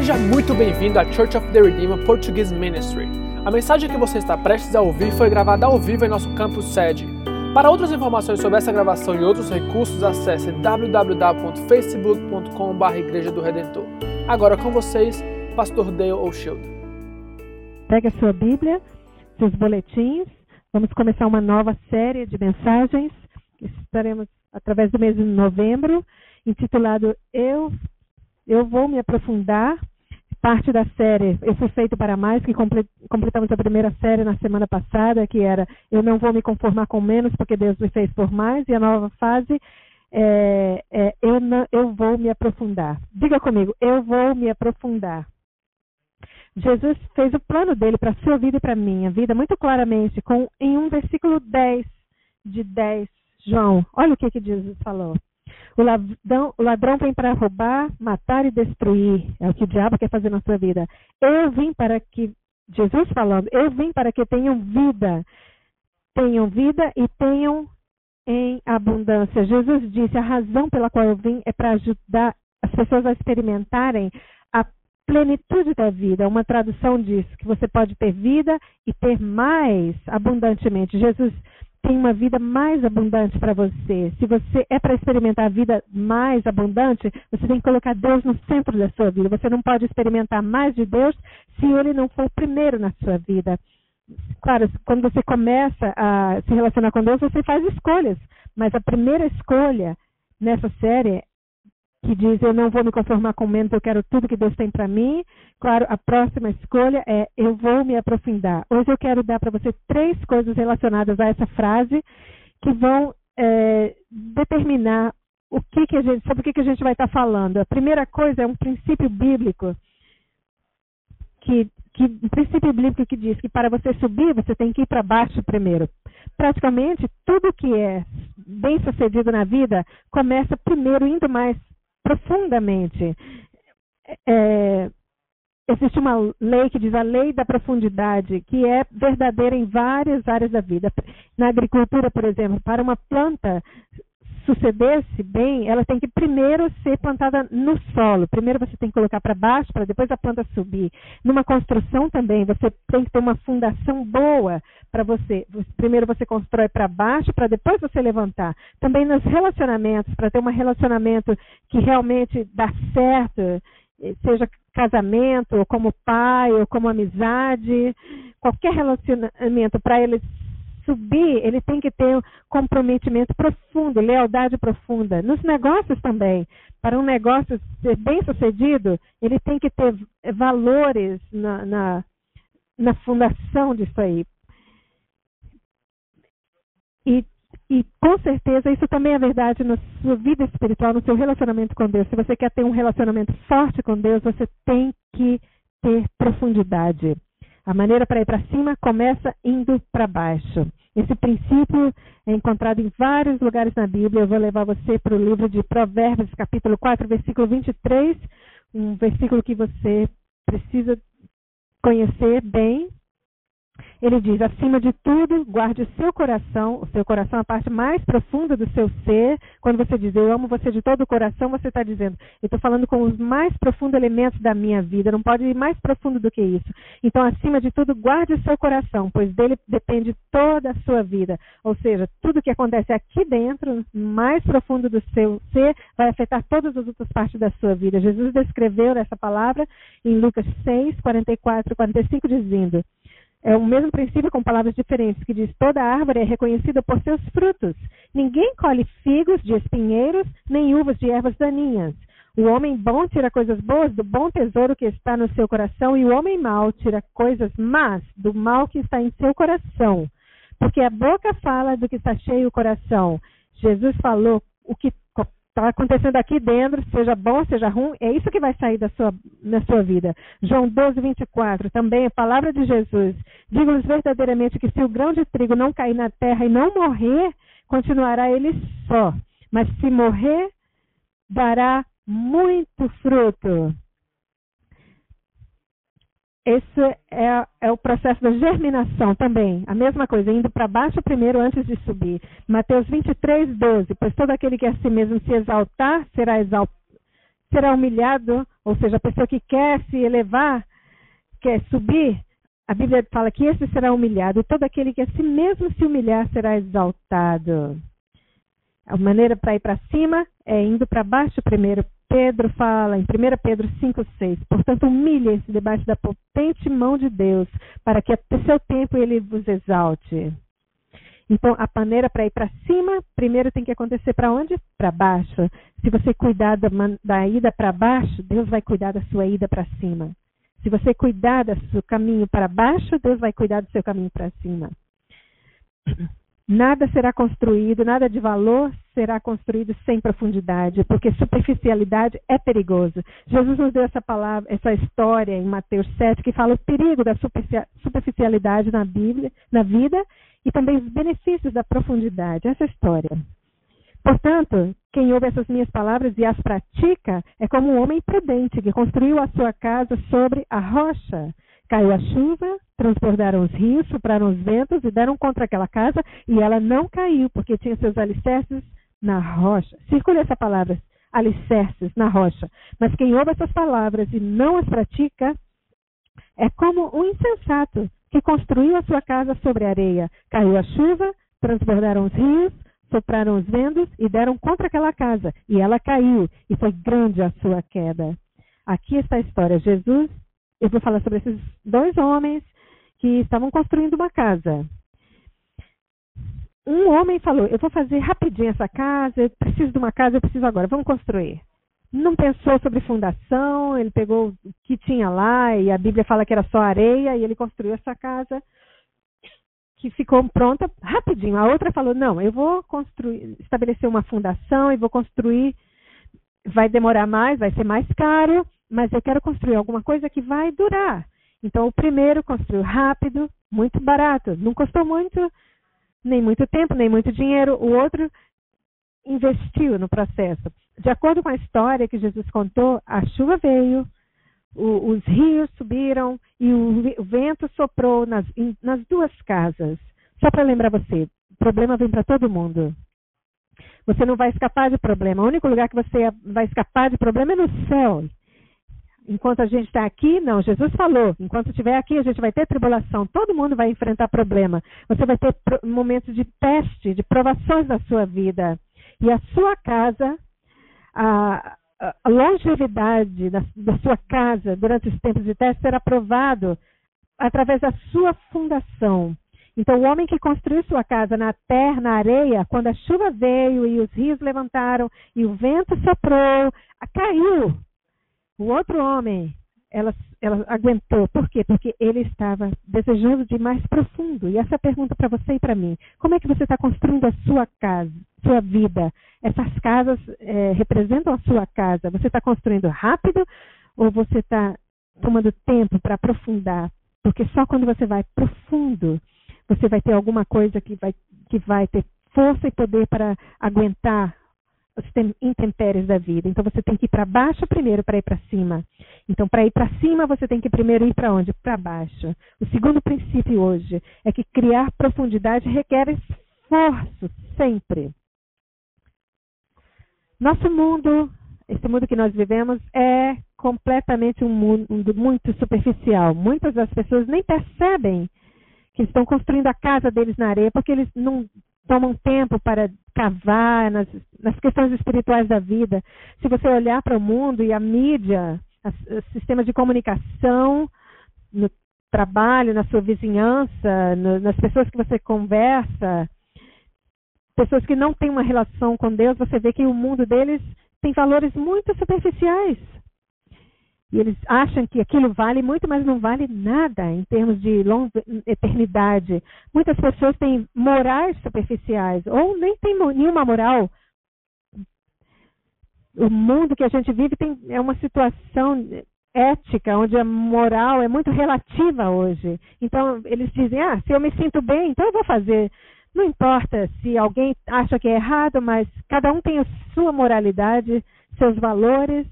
Seja muito bem-vindo à Church of the Redeemer Portuguese Ministry. A mensagem que você está prestes a ouvir foi gravada ao vivo em nosso campus sede. Para outras informações sobre essa gravação e outros recursos, acesse www.facebook.com.br Igreja do Redentor. Agora com vocês, Pastor Dale O'Shield. Pegue a sua Bíblia, seus boletins. Vamos começar uma nova série de mensagens. Estaremos através do mês de novembro, intitulado Eu eu vou me aprofundar. Parte da série Eu Fui Feito para Mais, que completamos a primeira série na semana passada, que era Eu não vou me conformar com menos, porque Deus me fez por mais. E a nova fase é, é eu, não, eu vou me aprofundar. Diga comigo, eu vou me aprofundar. Jesus fez o plano dele para a sua vida e para a minha vida muito claramente, com, em um versículo 10 de 10, João. Olha o que, que Jesus falou. O ladrão, o ladrão vem para roubar, matar e destruir. É o que o diabo quer fazer na sua vida. Eu vim para que, Jesus falando, eu vim para que tenham vida. Tenham vida e tenham em abundância. Jesus disse: a razão pela qual eu vim é para ajudar as pessoas a experimentarem a plenitude da vida. Uma tradução diz que você pode ter vida e ter mais abundantemente. Jesus tem uma vida mais abundante para você. Se você é para experimentar a vida mais abundante, você tem que colocar Deus no centro da sua vida. Você não pode experimentar mais de Deus se Ele não for o primeiro na sua vida. Claro, quando você começa a se relacionar com Deus, você faz escolhas. Mas a primeira escolha nessa série que diz eu não vou me conformar com menos, eu quero tudo que Deus tem para mim. Claro, a próxima escolha é eu vou me aprofundar. Hoje eu quero dar para você três coisas relacionadas a essa frase que vão é, determinar o que, que a gente, sobre o que, que a gente vai estar tá falando. A primeira coisa é um princípio bíblico que, que um princípio bíblico que diz que para você subir você tem que ir para baixo primeiro. Praticamente tudo que é bem sucedido na vida começa primeiro indo mais profundamente. É, existe uma lei que diz a lei da profundidade, que é verdadeira em várias áreas da vida. Na agricultura, por exemplo, para uma planta suceder-se bem, ela tem que primeiro ser plantada no solo. Primeiro você tem que colocar para baixo, para depois a planta subir. Numa construção também, você tem que ter uma fundação boa para você. Primeiro você constrói para baixo, para depois você levantar. Também nos relacionamentos, para ter um relacionamento que realmente dá certo, seja casamento, ou como pai, ou como amizade, qualquer relacionamento para ele subir, ele tem que ter comprometimento profundo, lealdade profunda. Nos negócios também. Para um negócio ser bem sucedido, ele tem que ter valores na, na, na fundação disso aí. E, e com certeza isso também é verdade na sua vida espiritual, no seu relacionamento com Deus. Se você quer ter um relacionamento forte com Deus, você tem que ter profundidade. A maneira para ir para cima começa indo para baixo. Esse princípio é encontrado em vários lugares na Bíblia. Eu vou levar você para o livro de Provérbios, capítulo 4, versículo 23, um versículo que você precisa conhecer bem, ele diz: acima de tudo, guarde o seu coração, o seu coração é a parte mais profunda do seu ser. Quando você diz eu amo você de todo o coração, você está dizendo eu estou falando com os mais profundos elementos da minha vida. Não pode ir mais profundo do que isso. Então, acima de tudo, guarde o seu coração, pois dele depende toda a sua vida. Ou seja, tudo que acontece aqui dentro, mais profundo do seu ser, vai afetar todas as outras partes da sua vida. Jesus descreveu essa palavra em Lucas 6, 44, 45, dizendo. É o mesmo princípio com palavras diferentes, que diz: toda árvore é reconhecida por seus frutos. Ninguém colhe figos de espinheiros, nem uvas de ervas daninhas. O homem bom tira coisas boas do bom tesouro que está no seu coração, e o homem mau tira coisas más do mal que está em seu coração. Porque a boca fala do que está cheio o coração. Jesus falou o que está acontecendo aqui dentro, seja bom, seja ruim, é isso que vai sair da sua, na sua vida. João 12, 24, também a palavra de Jesus. Digo-lhes verdadeiramente que se o grão de trigo não cair na terra e não morrer, continuará ele só. Mas se morrer, dará muito fruto. Esse é, é, o processo da germinação também. A mesma coisa, indo para baixo primeiro antes de subir. Mateus 23, 12. Pois todo aquele que a si mesmo se exaltar será, será humilhado, ou seja, a pessoa que quer se elevar, quer subir, a Bíblia fala que esse será humilhado, e todo aquele que a si mesmo se humilhar será exaltado. A maneira para ir para cima é indo para baixo primeiro. Pedro fala em 1 Pedro 5,6. Portanto, humilhem-se debaixo da potente mão de Deus, para que a seu tempo ele vos exalte. Então, a maneira para ir para cima, primeiro tem que acontecer para onde? Para baixo. Se você cuidar da, da ida para baixo, Deus vai cuidar da sua ida para cima. Se você cuidar do seu caminho para baixo, Deus vai cuidar do seu caminho para cima. Nada será construído, nada de valor será construído sem profundidade, porque superficialidade é perigoso. Jesus nos deu essa palavra, essa história em Mateus 7 que fala o perigo da superficialidade na Bíblia, na vida e também os benefícios da profundidade. Essa história. Portanto, quem ouve essas minhas palavras e as pratica é como um homem prudente que construiu a sua casa sobre a rocha. Caiu a chuva, transbordaram os rios, sopraram os ventos e deram contra aquela casa e ela não caiu, porque tinha seus alicerces na rocha. Circule essa palavra, alicerces na rocha. Mas quem ouve essas palavras e não as pratica é como um insensato que construiu a sua casa sobre areia. Caiu a chuva, transbordaram os rios, sopraram os ventos e deram contra aquela casa. E ela caiu, e foi grande a sua queda. Aqui está a história. Jesus eu vou falar sobre esses dois homens que estavam construindo uma casa. Um homem falou: Eu vou fazer rapidinho essa casa, eu preciso de uma casa, eu preciso agora, vamos construir. Não pensou sobre fundação, ele pegou o que tinha lá, e a Bíblia fala que era só areia, e ele construiu essa casa que ficou pronta rapidinho. A outra falou: Não, eu vou construir, estabelecer uma fundação e vou construir. Vai demorar mais, vai ser mais caro, mas eu quero construir alguma coisa que vai durar. Então, o primeiro construiu rápido, muito barato, não custou muito, nem muito tempo, nem muito dinheiro. O outro investiu no processo. De acordo com a história que Jesus contou, a chuva veio, o, os rios subiram e o, o vento soprou nas, nas duas casas. Só para lembrar você, o problema vem para todo mundo. Você não vai escapar de problema. O único lugar que você vai escapar de problema é no céu enquanto a gente está aqui, não, Jesus falou, enquanto estiver aqui a gente vai ter tribulação, todo mundo vai enfrentar problema. Você vai ter momentos de teste, de provações na sua vida. E a sua casa, a, a longevidade da, da, sua casa durante os tempos de teste será provado através da sua fundação. Então, o homem que construiu sua casa na terra, na areia, quando a chuva veio e os rios levantaram e o vento soprou, caiu o outro homem, ela, ela aguentou. Por quê? Porque ele estava desejando de mais profundo. E essa pergunta para você e para mim. Como é que você está construindo a sua casa, sua vida? Essas casas é, representam a sua casa. Você está construindo rápido ou você está tomando tempo para aprofundar? Porque só quando você vai profundo, você vai ter alguma coisa que vai, que vai ter força e poder para aguentar os intempéries da vida. Então você tem que ir para baixo primeiro para ir para cima. Então para ir para cima você tem que primeiro ir para onde? Para baixo. O segundo princípio hoje é que criar profundidade requer esforço sempre. Nosso mundo, esse mundo que nós vivemos é completamente um mundo muito superficial. Muitas das pessoas nem percebem que estão construindo a casa deles na areia porque eles não tomam tempo para cavar nas, nas questões espirituais da vida. Se você olhar para o mundo e a mídia, o sistema de comunicação, no trabalho, na sua vizinhança, no, nas pessoas que você conversa, pessoas que não têm uma relação com Deus, você vê que o mundo deles tem valores muito superficiais. E eles acham que aquilo vale muito, mas não vale nada em termos de longa eternidade. Muitas pessoas têm morais superficiais, ou nem têm nenhuma moral. O mundo que a gente vive tem, é uma situação ética, onde a moral é muito relativa hoje. Então, eles dizem: ah, se eu me sinto bem, então eu vou fazer. Não importa se alguém acha que é errado, mas cada um tem a sua moralidade, seus valores.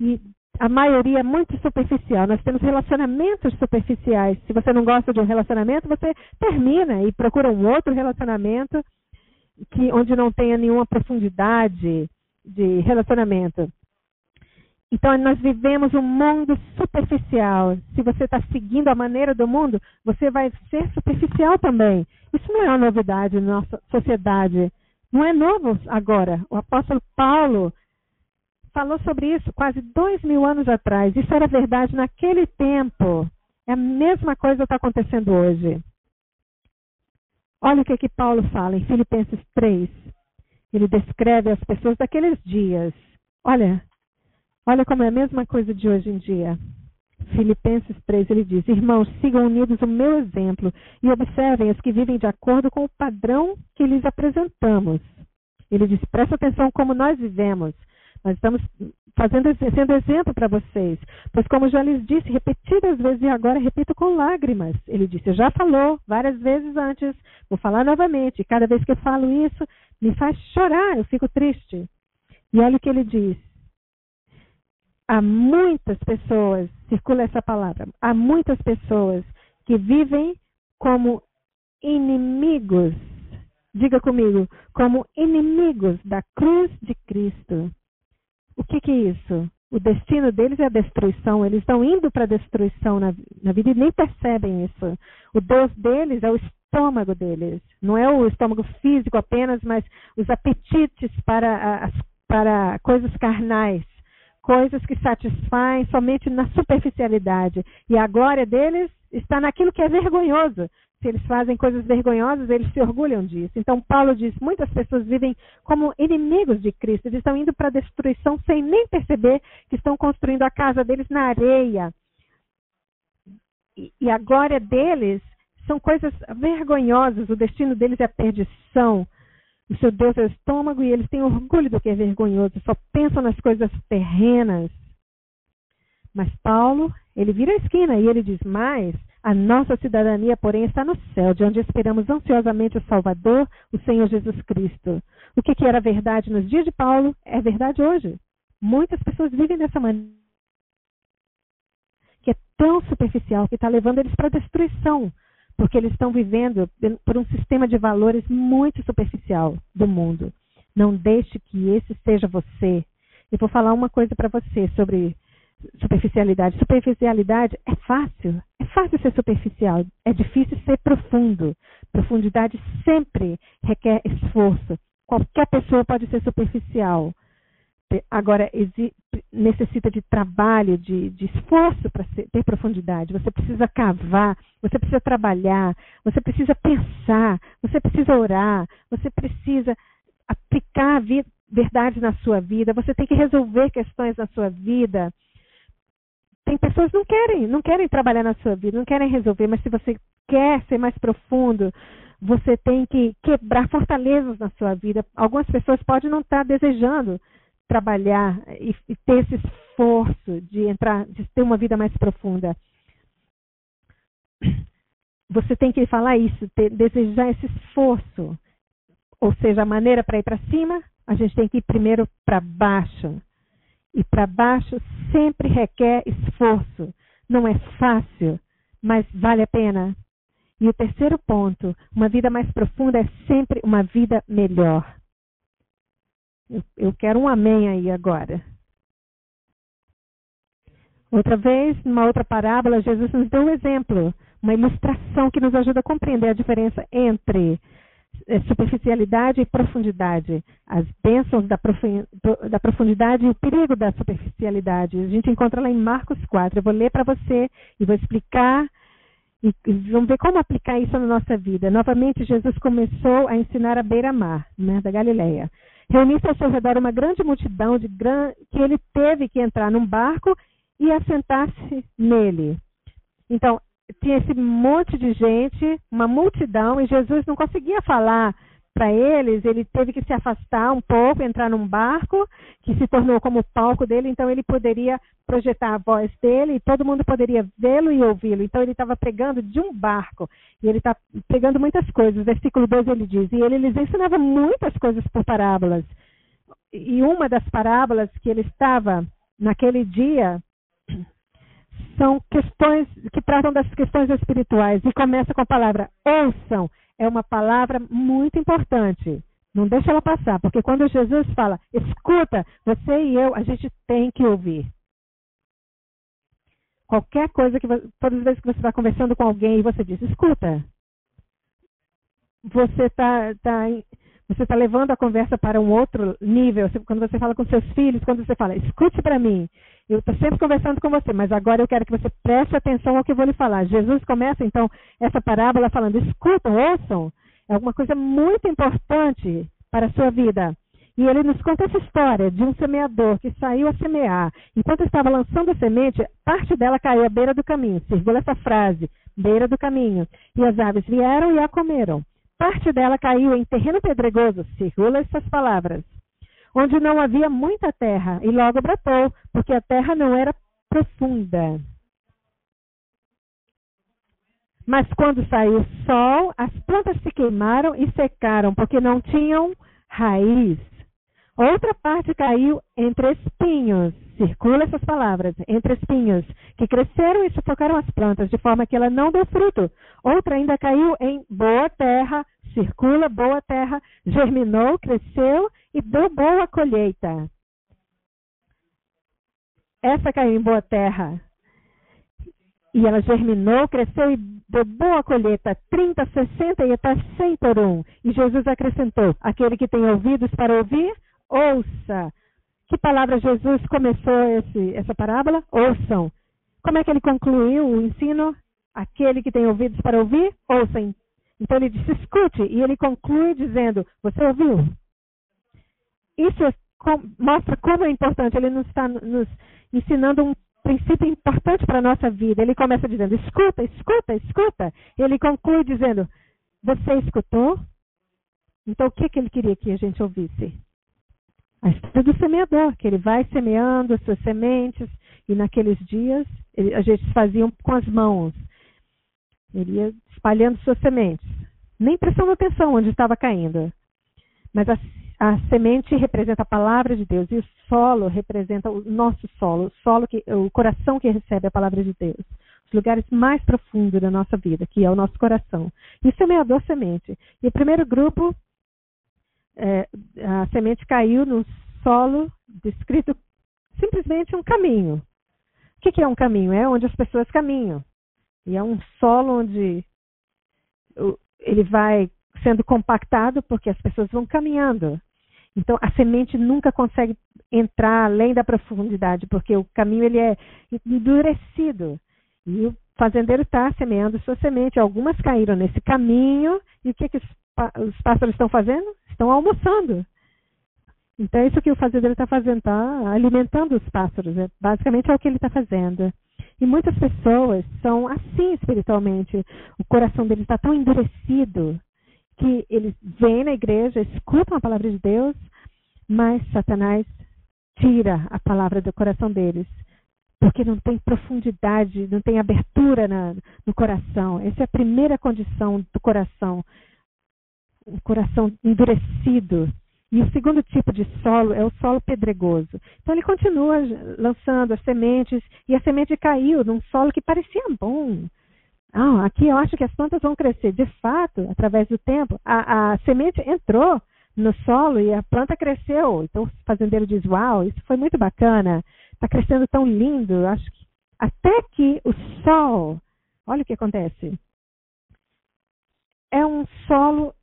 E a maioria é muito superficial. Nós temos relacionamentos superficiais. Se você não gosta de um relacionamento, você termina e procura um outro relacionamento que onde não tenha nenhuma profundidade de relacionamento. Então, nós vivemos um mundo superficial. Se você está seguindo a maneira do mundo, você vai ser superficial também. Isso não é uma novidade na nossa sociedade. Não é novo agora. O apóstolo Paulo falou sobre isso quase dois mil anos atrás. Isso era verdade naquele tempo. É a mesma coisa que está acontecendo hoje. Olha o que, que Paulo fala em Filipenses 3. Ele descreve as pessoas daqueles dias. Olha, olha como é a mesma coisa de hoje em dia. Filipenses 3, ele diz: Irmãos, sigam unidos o meu exemplo e observem os que vivem de acordo com o padrão que lhes apresentamos. Ele diz: Presta atenção como nós vivemos. Nós estamos fazendo, sendo exemplo para vocês. Pois, como já lhes disse repetidas vezes e agora repito com lágrimas, ele disse: Já falou várias vezes antes, vou falar novamente. Cada vez que eu falo isso, me faz chorar, eu fico triste. E olha o que ele diz. Há muitas pessoas, circula essa palavra, há muitas pessoas que vivem como inimigos. Diga comigo, como inimigos da cruz de Cristo. O que, que, é isso? O destino deles é a destruição. Eles estão indo para a destruição na, na, vida e nem percebem isso. O Deus deles é o estômago deles. Não é o estômago físico apenas, mas os apetites para, as, para coisas carnais. Coisas que satisfazem somente na superficialidade. E a glória deles está naquilo que é vergonhoso se eles fazem coisas vergonhosas, eles se orgulham disso. Então, Paulo diz: muitas pessoas vivem como inimigos de Cristo, eles estão indo para a destruição sem nem perceber que estão construindo a casa deles na areia. E, e a glória deles são coisas vergonhosas, o destino deles é a perdição. O seu Deus é o estômago e eles têm orgulho do que é vergonhoso, só pensam nas coisas terrenas. Mas Paulo, ele vira a esquina e ele diz: mais a nossa cidadania, porém, está no céu, de onde esperamos ansiosamente o Salvador, o Senhor Jesus Cristo. O que, que era verdade nos dias de Paulo é verdade hoje. Muitas pessoas vivem dessa maneira que é tão superficial que está levando eles para a destruição, porque eles estão vivendo por um sistema de valores muito superficial do mundo. Não deixe que esse seja você. Eu vou falar uma coisa para você sobre superficialidade. Superficialidade é fácil, é fácil ser superficial, é difícil ser profundo. Profundidade sempre requer esforço. Qualquer pessoa pode ser superficial. Agora, necessita de trabalho, de, de esforço para ter profundidade. Você precisa cavar, você precisa trabalhar, você precisa pensar, você precisa orar, você precisa aplicar verdades na sua vida, você tem que resolver questões na sua vida tem pessoas que não querem, não querem trabalhar na sua vida, não querem resolver, mas se você quer ser mais profundo, você tem que quebrar fortalezas na sua vida. Algumas pessoas podem não estar desejando trabalhar e, e ter esse esforço de entrar, de ter uma vida mais profunda. Você tem que falar isso, ter, desejar esse esforço. Ou seja, a maneira para ir para cima, a gente tem que ir primeiro para baixo. E para baixo sempre requer esforço. Não é fácil, mas vale a pena. E o terceiro ponto, uma vida mais profunda é sempre uma vida melhor. Eu, eu quero um amém aí agora. Outra vez, numa outra parábola, Jesus nos deu um exemplo, uma ilustração que nos ajuda a compreender a diferença entre superficialidade e profundidade, as bênçãos da, da, profundidade e o perigo da superficialidade. A gente encontra lá em Marcos 4. Eu vou ler para você e vou explicar e vamos ver como aplicar isso na nossa vida. Novamente, Jesus começou a ensinar à beira-mar, né, da Galileia. Reuniu-se ao seu redor uma grande multidão de gran... que ele teve que entrar num barco e assentar-se nele. Então, tinha esse monte de gente, uma multidão, e Jesus não conseguia falar para eles, ele teve que se afastar um pouco, entrar num barco, que se tornou como o palco dele, então ele poderia projetar a voz dele e todo mundo poderia vê-lo e ouvi-lo. Então ele estava pregando de um barco, e ele está pregando muitas coisas. Versículo 12 ele diz, e ele lhes ensinava muitas coisas por parábolas. E uma das parábolas que ele estava naquele dia são questões que tratam das questões espirituais e começa com a palavra ouçam. É uma palavra muito importante. Não deixa ela passar, porque quando Jesus fala, escuta, você e eu, a gente tem que ouvir. Qualquer coisa que todas as vezes que você está conversando com alguém e você diz, escuta, você está tá, você está levando a conversa para um outro nível. Quando você fala com seus filhos, quando você fala, escute para mim, eu estou sempre conversando com você, mas agora eu quero que você preste atenção ao que eu vou lhe falar. Jesus começa então essa parábola falando, escutam, ouçam. É alguma coisa muito importante para a sua vida. E ele nos conta essa história de um semeador que saiu a semear. Enquanto estava lançando a semente, parte dela caiu à beira do caminho. Circula essa frase, beira do caminho. E as aves vieram e a comeram. Parte dela caiu em terreno pedregoso. Circula essas palavras. Onde não havia muita terra. E logo brotou, porque a terra não era profunda. Mas quando saiu o sol, as plantas se queimaram e secaram, porque não tinham raiz. Outra parte caiu entre espinhos. Circula essas palavras, entre espinhos, que cresceram e sufocaram as plantas, de forma que ela não deu fruto. Outra ainda caiu em boa terra, circula, boa terra, germinou, cresceu e deu boa colheita. Essa caiu em boa terra. E ela germinou, cresceu e deu boa colheita, 30, 60 e até 100 por um. E Jesus acrescentou: aquele que tem ouvidos para ouvir, ouça. Que palavra Jesus começou esse, essa parábola? Ouçam. Como é que ele concluiu o ensino? Aquele que tem ouvidos para ouvir, ouçam. Então ele disse, escute. E ele conclui dizendo, você ouviu? Isso é mostra como é importante. Ele nos está nos ensinando um princípio importante para a nossa vida. Ele começa dizendo, escuta, escuta, escuta. Ele conclui dizendo, você escutou? Então o que, que ele queria que a gente ouvisse? A história do semeador, que ele vai semeando as suas sementes, e naqueles dias ele, a gente fazia com as mãos. Ele ia espalhando suas sementes, nem prestando atenção onde estava caindo. Mas a, a semente representa a palavra de Deus e o solo representa o nosso solo, o solo que, o coração que recebe a palavra de Deus. Os lugares mais profundos da nossa vida, que é o nosso coração. E o semeador semente. E o primeiro grupo é, a semente caiu no solo descrito simplesmente um caminho. O que, que é um caminho? É onde as pessoas caminham. E é um solo onde ele vai sendo compactado porque as pessoas vão caminhando. Então a semente nunca consegue entrar além da profundidade, porque o caminho ele é endurecido. E o fazendeiro está semeando sua semente. Algumas caíram nesse caminho. E o que, que os, os pássaros estão fazendo? estão almoçando. Então é isso que o fazendeiro está fazendo, está alimentando os pássaros. É, basicamente é o que ele está fazendo. E muitas pessoas são assim espiritualmente. O coração deles está tão endurecido que eles vêm na igreja, escutam a palavra de Deus, mas Satanás tira a palavra do coração deles. Porque não tem profundidade, não tem abertura na, no coração. Essa é a primeira condição do coração um coração endurecido. E o segundo tipo de solo é o solo pedregoso. Então ele continua lançando as sementes e a semente caiu num solo que parecia bom. Ah, aqui eu acho que as plantas vão crescer. De fato, através do tempo, a, a semente entrou no solo e a planta cresceu. Então o fazendeiro diz: Uau, isso foi muito bacana. Está crescendo tão lindo. Acho que até que o sol, olha o que acontece. É um solo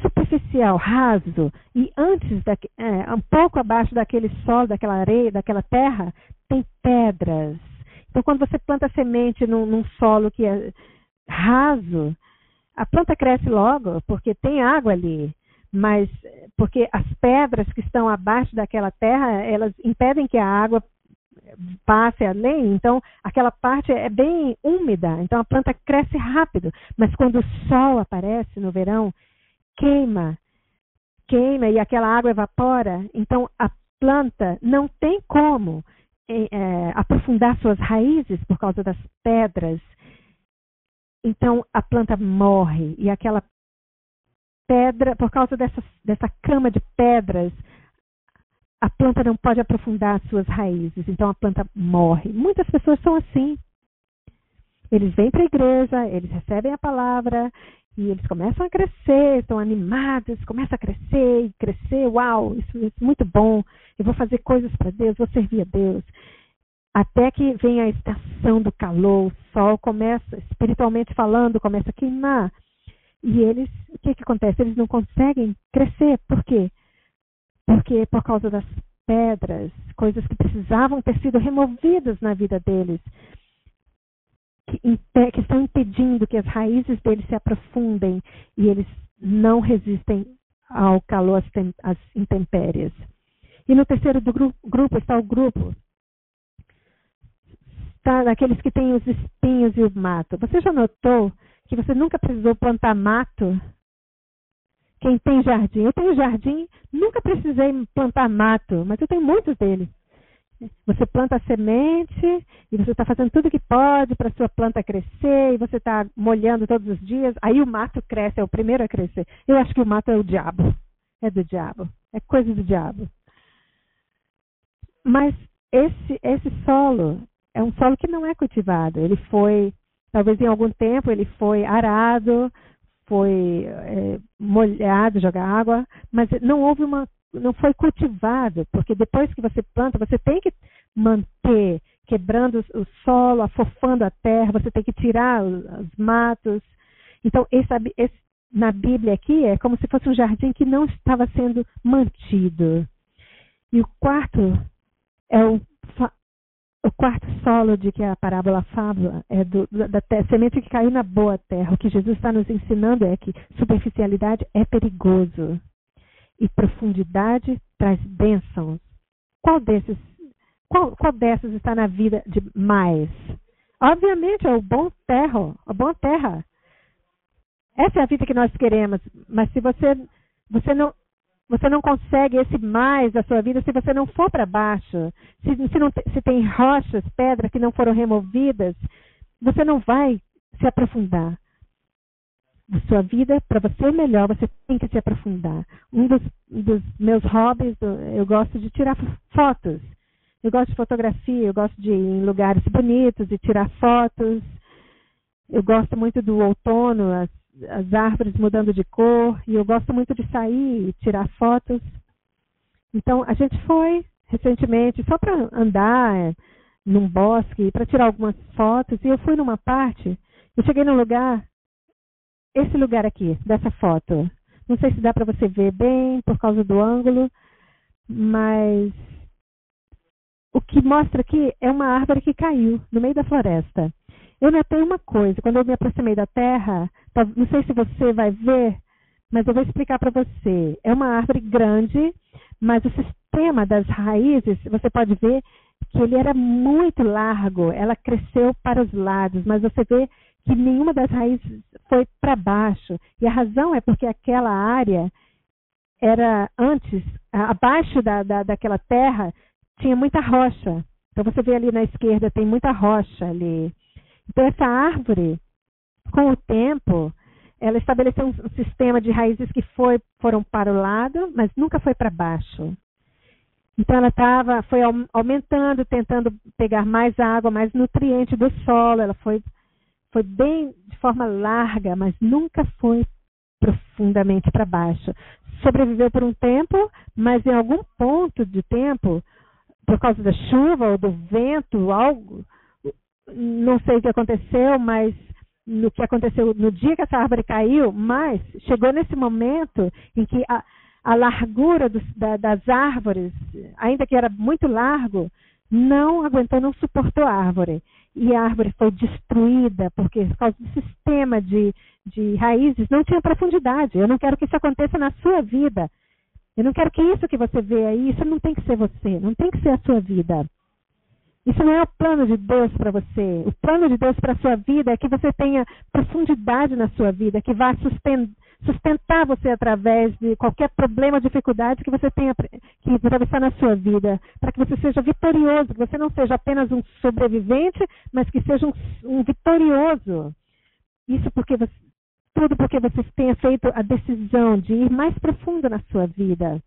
superficial, raso, e antes, da, é, um pouco abaixo daquele solo, daquela areia, daquela terra, tem pedras. Então, quando você planta semente num, num solo que é raso, a planta cresce logo, porque tem água ali. Mas porque as pedras que estão abaixo daquela terra, elas impedem que a água passe além, então aquela parte é bem úmida, então a planta cresce rápido, mas quando o sol aparece no verão, queima, queima e aquela água evapora, então a planta não tem como é, aprofundar suas raízes por causa das pedras. Então a planta morre e aquela pedra, por causa dessa, dessa cama de pedras, a planta não pode aprofundar suas raízes, então a planta morre. Muitas pessoas são assim. Eles vêm para a igreja, eles recebem a palavra, e eles começam a crescer, estão animados, começam a crescer e crescer, uau, isso, é muito bom, eu vou fazer coisas para Deus, vou servir a Deus. até que vem a estação do calor, o sol começa, espiritualmente falando, começa a queimar. E eles, o que, que acontece? Eles não conseguem crescer. Por quê? Porque por causa das pedras, coisas que precisavam ter sido removidas na vida deles, que, que estão impedindo que as raízes deles se aprofundem e eles não resistem ao calor, às intempéries. E no terceiro gru grupo está o grupo daqueles que têm os espinhos e o mato. Você já notou que você nunca precisou plantar mato? Quem tem jardim? Eu tenho jardim, nunca precisei plantar mato, mas eu tenho muitos deles. Você planta a semente e você está fazendo tudo que pode para a sua planta crescer e você está molhando todos os dias. Aí o mato cresce, é o primeiro a crescer. Eu acho que o mato é o diabo. É do diabo. É coisa do diabo. Mas esse, esse solo é um solo que não é cultivado. Ele foi, talvez em algum tempo, ele foi arado, foi é, molhado, jogar água, mas não houve uma, não foi cultivado, porque depois que você planta, você tem que manter quebrando o solo, afofando a terra, você tem que tirar os, os matos. Então, esse, esse, na Bíblia aqui é como se fosse um jardim que não estava sendo mantido. E o quarto é o, o quarto solo de que a parábola fala é do, da semente que caiu na boa terra. O que Jesus está nos ensinando é que superficialidade é perigoso e profundidade traz bênçãos. Qual desses, qual, qual dessas está na vida de mais? Obviamente é o bom terra, a boa terra. Essa é a vida que nós queremos. Mas se você você não você não consegue esse mais da sua vida se você não for para baixo. Se, se, não, se tem rochas, pedras que não foram removidas, você não vai se aprofundar. Na sua vida, para você melhor, você tem que se aprofundar. Um dos, dos meus hobbies, eu gosto de tirar fotos. Eu gosto de fotografia, eu gosto de ir em lugares bonitos e tirar fotos. Eu gosto muito do outono, as as árvores mudando de cor, e eu gosto muito de sair e tirar fotos. Então, a gente foi recentemente só para andar é, num bosque, para tirar algumas fotos, e eu fui numa parte, eu cheguei num lugar, esse lugar aqui, dessa foto. Não sei se dá para você ver bem por causa do ângulo, mas o que mostra aqui é uma árvore que caiu no meio da floresta. Eu notei uma coisa, quando eu me aproximei da terra, não sei se você vai ver, mas eu vou explicar para você. É uma árvore grande, mas o sistema das raízes, você pode ver que ele era muito largo, ela cresceu para os lados, mas você vê que nenhuma das raízes foi para baixo. E a razão é porque aquela área era antes, abaixo da, da, daquela terra, tinha muita rocha. Então você vê ali na esquerda, tem muita rocha ali. Então, essa árvore, com o tempo, ela estabeleceu um sistema de raízes que foi, foram para o lado, mas nunca foi para baixo. Então ela estava, foi aumentando, tentando pegar mais água, mais nutriente do solo. Ela foi, foi bem de forma larga, mas nunca foi profundamente para baixo. Sobreviveu por um tempo, mas em algum ponto de tempo, por causa da chuva ou do vento, algo, não sei o que aconteceu, mas no que aconteceu no dia que essa árvore caiu, mas chegou nesse momento em que a, a largura dos, da, das árvores, ainda que era muito largo, não aguentou, não suportou a árvore. E a árvore foi destruída, porque por causa do sistema de, de raízes não tinha profundidade. Eu não quero que isso aconteça na sua vida. Eu não quero que isso que você vê aí, isso não tem que ser você, não tem que ser a sua vida. Isso não é o plano de Deus para você. O plano de Deus para a sua vida é que você tenha profundidade na sua vida, que vá sustentar você através de qualquer problema, dificuldade que você tenha que atravessar na sua vida, para que você seja vitorioso, que você não seja apenas um sobrevivente, mas que seja um, um vitorioso. Isso porque você, tudo porque você tenha feito a decisão de ir mais profundo na sua vida.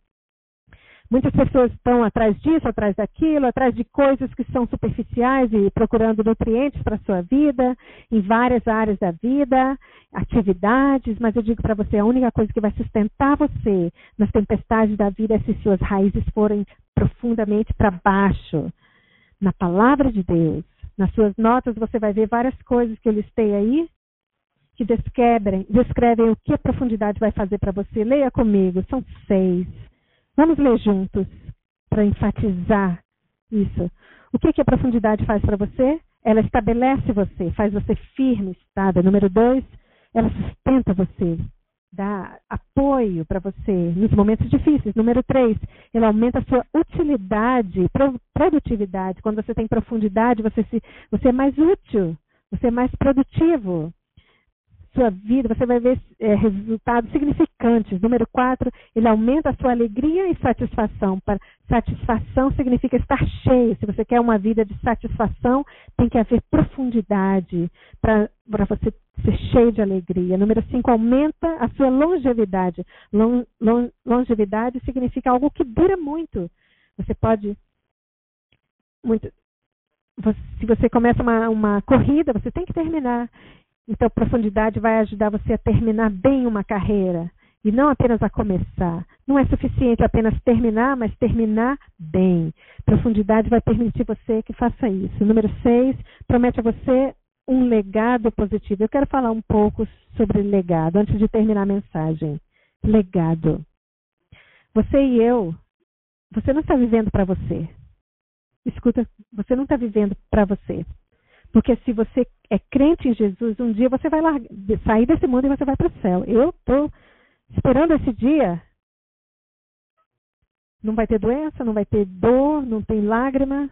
Muitas pessoas estão atrás disso, atrás daquilo, atrás de coisas que são superficiais e procurando nutrientes para a sua vida, em várias áreas da vida, atividades, mas eu digo para você, a única coisa que vai sustentar você nas tempestades da vida é se suas raízes forem profundamente para baixo. na palavra de Deus. Nas suas notas você vai ver várias coisas que eu listei aí que descrevem, descrevem o que a profundidade vai fazer para você. Leia comigo, são seis. Vamos ler juntos para enfatizar isso. O que, que a profundidade faz para você? Ela estabelece você, faz você firme, estável. Número dois, ela sustenta você, dá apoio para você nos momentos difíceis. Número três, ela aumenta a sua utilidade, produtividade. Quando você tem profundidade, você, se, você é mais útil, você é mais produtivo sua vida, você vai ver é, resultados significantes. Número quatro, ele aumenta a sua alegria e satisfação. Para satisfação significa estar cheio. Se você quer uma vida de satisfação, tem que haver profundidade para você ser cheio de alegria. Número cinco, aumenta a sua longevidade. Long, long, longevidade significa algo que dura muito. Você pode muito, se você começa uma, uma, corrida, você tem que terminar. Então, profundidade vai ajudar você a terminar bem uma carreira e não apenas a começar. Não é suficiente apenas terminar, mas terminar bem. Profundidade vai permitir você que faça isso. Número seis, promete a você um legado positivo. Eu quero falar um pouco sobre legado antes de terminar a mensagem. Legado. Você e eu, você não está vivendo para você. Escuta, você não está vivendo para você. Porque se você é crente em Jesus, um dia você vai largar, sair desse mundo e você vai para o céu. Eu estou esperando esse dia. Não vai ter doença, não vai ter dor, não tem lágrima.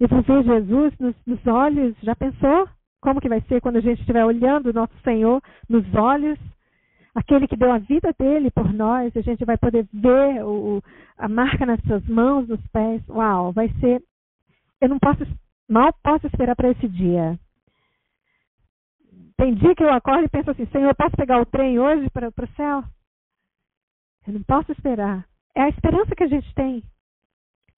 Eu vou ver Jesus nos, nos olhos. Já pensou como que vai ser quando a gente estiver olhando o nosso Senhor nos olhos? Aquele que deu a vida dele por nós, a gente vai poder ver o, a marca nas suas mãos, nos pés. Uau, vai ser. Eu não posso Mal posso esperar para esse dia. Tem dia que eu acordo e penso assim: Senhor, eu posso pegar o trem hoje para o céu? Eu não posso esperar. É a esperança que a gente tem.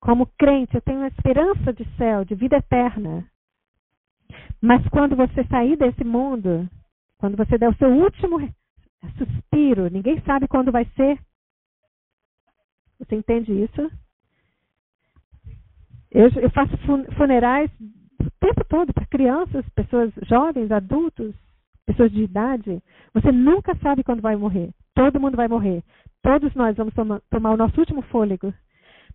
Como crente, eu tenho uma esperança de céu, de vida eterna. Mas quando você sair desse mundo, quando você der o seu último suspiro, ninguém sabe quando vai ser. Você entende isso? Eu, eu faço funerais o tempo todo para crianças, pessoas jovens, adultos, pessoas de idade. Você nunca sabe quando vai morrer. Todo mundo vai morrer. Todos nós vamos tomar, o nosso último fôlego.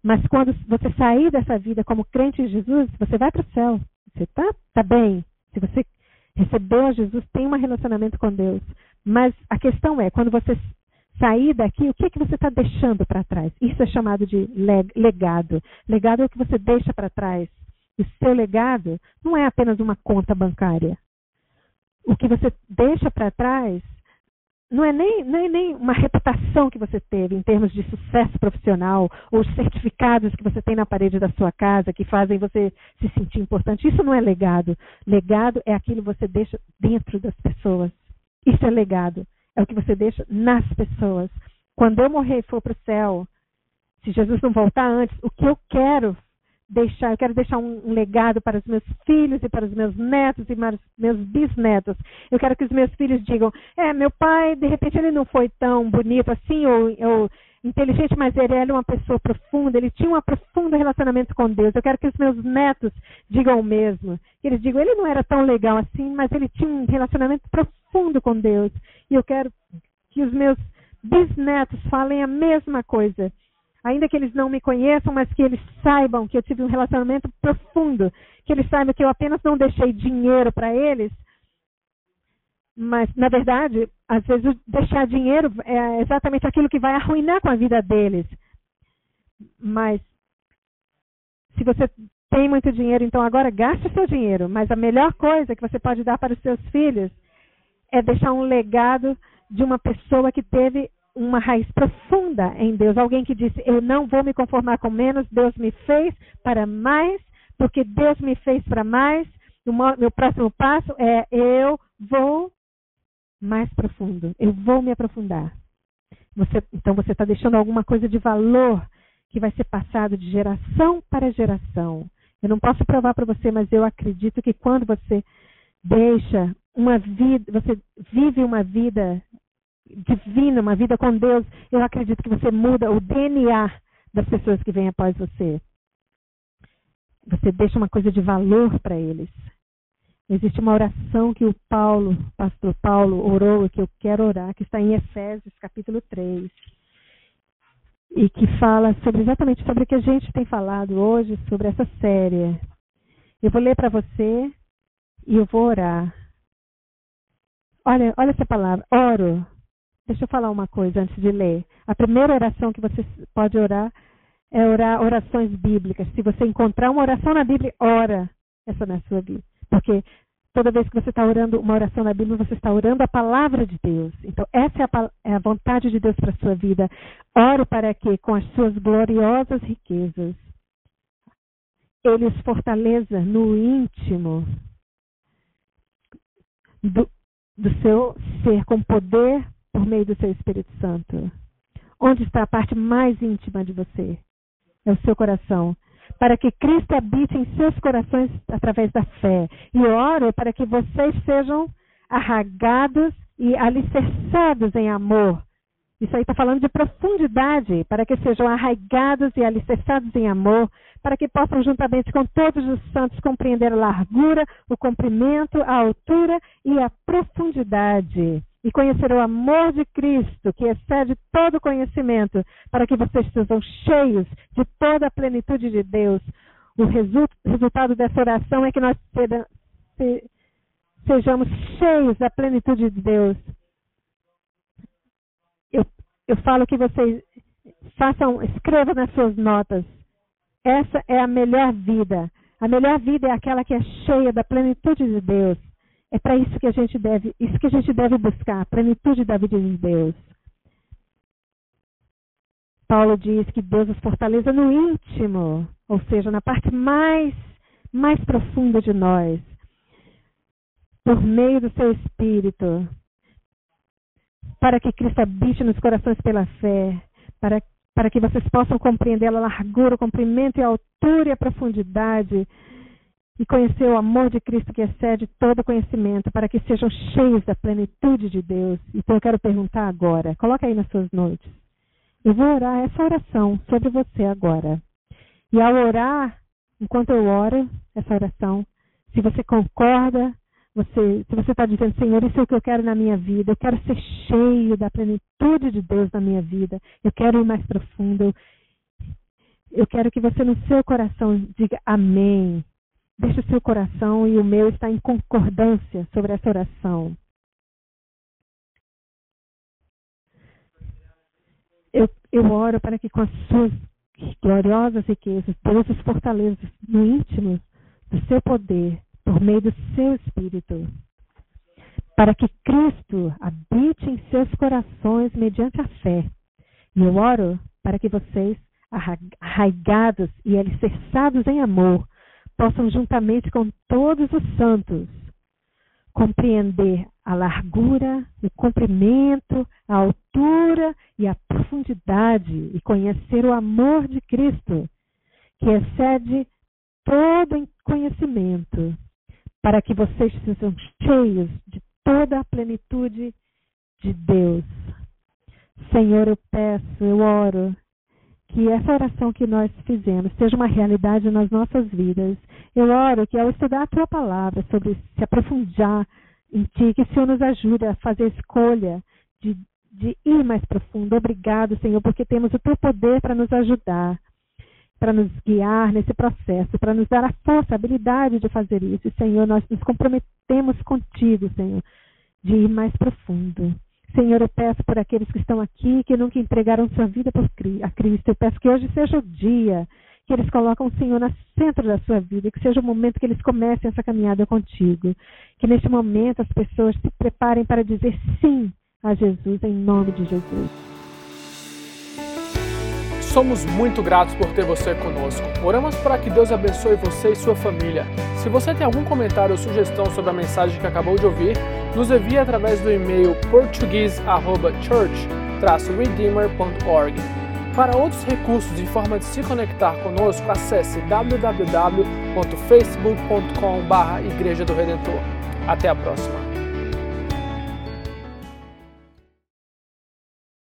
Mas quando você sair dessa vida como crente em Jesus, você vai para o céu. Você está tá bem. Se você recebeu a Jesus, tem um relacionamento com Deus. Mas a questão é, quando você sair daqui, o que, é que você está deixando para trás? Isso é chamado de legado. Legado é o que você deixa para trás. O seu legado não é apenas uma conta bancária. O que você deixa para trás não é nem, nem, nem uma reputação que você teve em termos de sucesso profissional ou os certificados que você tem na parede da sua casa que fazem você se sentir importante. Isso não é legado. Legado é aquilo que você deixa dentro das pessoas. Isso é legado é o que você deixa nas pessoas. Quando eu morrer e for para o céu, se Jesus não voltar antes, o que eu quero deixar, eu quero deixar um, legado para os meus filhos e para os meus netos e para os meus bisnetos. Eu quero que os meus filhos digam: é, meu pai, de repente ele não foi tão bonito assim, ou, ou inteligente, mas ele era uma pessoa profunda, ele tinha um profundo relacionamento com Deus. Eu quero que os meus netos digam o mesmo. Eles digam, ele não era tão legal assim, mas ele tinha um relacionamento profundo com Deus. E eu quero que os meus bisnetos falem a mesma coisa. Ainda que eles não me conheçam, mas que eles saibam que eu tive um relacionamento profundo. Que eles saibam que eu apenas não deixei dinheiro para eles, mas, na verdade, às vezes deixar dinheiro é exatamente aquilo que vai arruinar com a vida deles. Mas, se você tem muito dinheiro, então agora gaste o seu dinheiro. Mas a melhor coisa que você pode dar para os seus filhos é deixar um legado de uma pessoa que teve uma raiz profunda em Deus. Alguém que disse: Eu não vou me conformar com menos, Deus me fez para mais, porque Deus me fez para mais. O meu próximo passo é: Eu vou mais profundo. Eu vou me aprofundar. Você, então você está deixando alguma coisa de valor que vai ser passado de geração para geração. Eu não posso provar para você, mas eu acredito que quando você deixa uma vida, você vive uma vida divina, uma vida com Deus, eu acredito que você muda o DNA das pessoas que vêm após você. você deixa uma coisa de valor para eles. Existe uma oração que o Paulo, pastor Paulo, orou que eu quero orar, que está em Efésios capítulo 3. E que fala sobre exatamente sobre o que a gente tem falado hoje, sobre essa série. Eu vou ler para você e eu vou orar. Olha, olha essa palavra, oro. Deixa eu falar uma coisa antes de ler. A primeira oração que você pode orar é orar orações bíblicas. Se você encontrar uma oração na Bíblia, ora essa na sua vida. Porque toda vez que você está orando uma oração na Bíblia, você está orando a palavra de Deus. Então, essa é a, é a vontade de Deus para a sua vida. Ore para que, com as suas gloriosas riquezas, Ele os fortaleça no íntimo do, do seu ser, com poder por meio do seu Espírito Santo. Onde está a parte mais íntima de você? É o seu coração para que Cristo habite em seus corações através da fé. E oro para que vocês sejam arragados e alicerçados em amor. Isso aí está falando de profundidade, para que sejam arraigados e alicerçados em amor, para que possam, juntamente com todos os santos, compreender a largura, o comprimento, a altura e a profundidade e conhecer o amor de Cristo, que excede todo conhecimento, para que vocês sejam cheios de toda a plenitude de Deus. O resultado dessa oração é que nós sejamos cheios da plenitude de Deus. Eu, falo que vocês façam, escrevam nas suas notas. Essa é a melhor vida. A melhor vida é aquela que é cheia da plenitude de Deus. É para isso que a gente deve, isso que a gente deve buscar, a plenitude da vida de Deus. Paulo diz que Deus nos fortaleza no íntimo, ou seja, na parte mais mais profunda de nós, por meio do seu espírito, para que Cristo habite nos corações pela fé, para, para que vocês possam compreender a largura, o comprimento e a altura e a profundidade e conhecer o amor de Cristo que excede todo conhecimento, para que sejam cheios da plenitude de Deus. Então eu quero perguntar agora, coloca aí nas suas noites. Eu vou orar essa oração sobre você agora. E ao orar, enquanto eu oro essa oração, se você concorda, você, se você está dizendo, Senhor, isso é o que eu quero na minha vida, eu quero ser cheio da plenitude de Deus na minha vida, eu quero ir mais profundo, eu quero que você no seu coração diga amém. Deixe o seu coração e o meu estar em concordância sobre essa oração. Eu, eu oro para que com as suas gloriosas riquezas, Deus os fortaleça no íntimo do seu poder, por meio do seu Espírito. Para que Cristo habite em seus corações mediante a fé. E eu oro para que vocês, arraigados e alicerçados em amor, possam, juntamente com todos os santos, compreender a largura, o comprimento, a altura e a profundidade e conhecer o amor de Cristo, que excede todo conhecimento, para que vocês sejam cheios de toda a plenitude de Deus. Senhor, eu peço, eu oro que essa oração que nós fizemos seja uma realidade nas nossas vidas. Eu oro que ao estudar a tua palavra, sobre se aprofundar em ti, que o Senhor nos ajude a fazer a escolha de, de ir mais profundo. Obrigado, Senhor, porque temos o teu poder para nos ajudar, para nos guiar nesse processo, para nos dar a força, a habilidade de fazer isso. Senhor, nós nos comprometemos contigo, Senhor, de ir mais profundo. Senhor, eu peço por aqueles que estão aqui, que nunca entregaram sua vida a Cristo. Eu peço que hoje seja o dia que eles colocam o Senhor no centro da sua vida, que seja o momento que eles comecem essa caminhada contigo. Que neste momento as pessoas se preparem para dizer sim a Jesus, em nome de Jesus. Somos muito gratos por ter você conosco. Oramos para que Deus abençoe você e sua família. Se você tem algum comentário ou sugestão sobre a mensagem que acabou de ouvir, nos envie através do e-mail portuguese@church-redeemer.org. Para outros recursos e forma de se conectar conosco, acesse www.facebook.com/igreja do Redentor. Até a próxima.